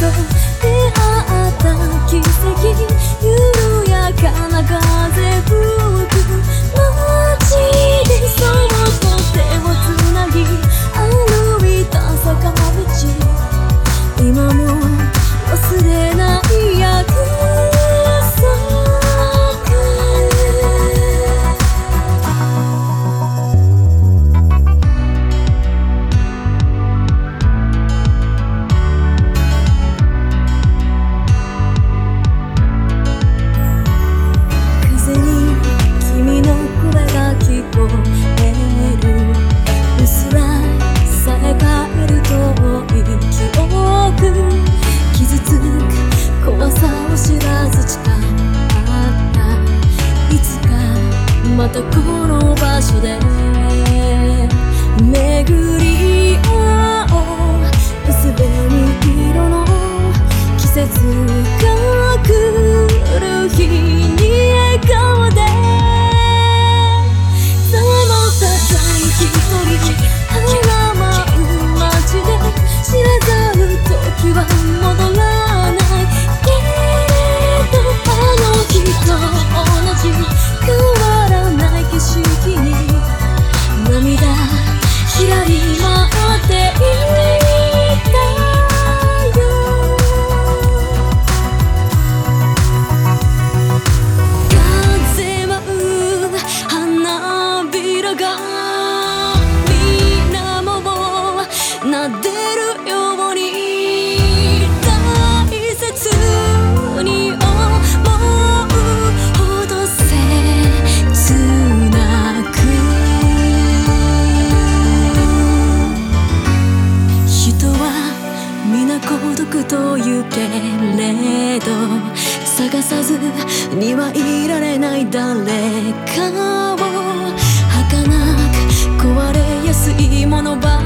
またこの場所で。巡り合おう。薄紅色の季節がびらが水面を撫でるように大切に思うほど切なく人は皆孤独というけれど探さずにはいられない誰かを物ば